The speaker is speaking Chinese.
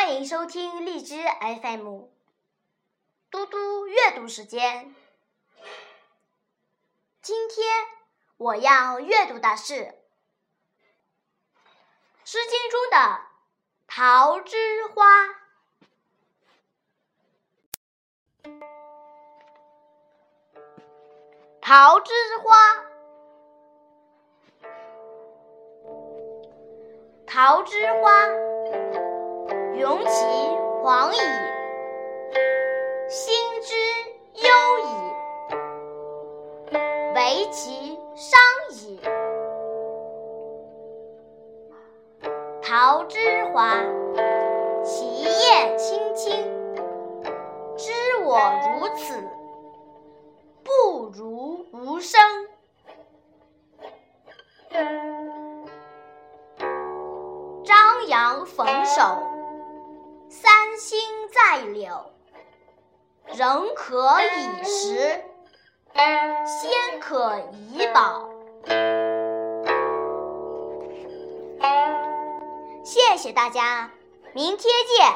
欢迎收听荔枝 FM，嘟嘟阅读时间。今天我要阅读的是《诗经》中的《桃之花》。桃之花，桃之花，云其黄矣，心之忧矣，为其伤矣。桃之华，其叶青青，知我如此。不如无声。张扬逢首，柳。人可以食，仙可以饱。谢谢大家，明天见。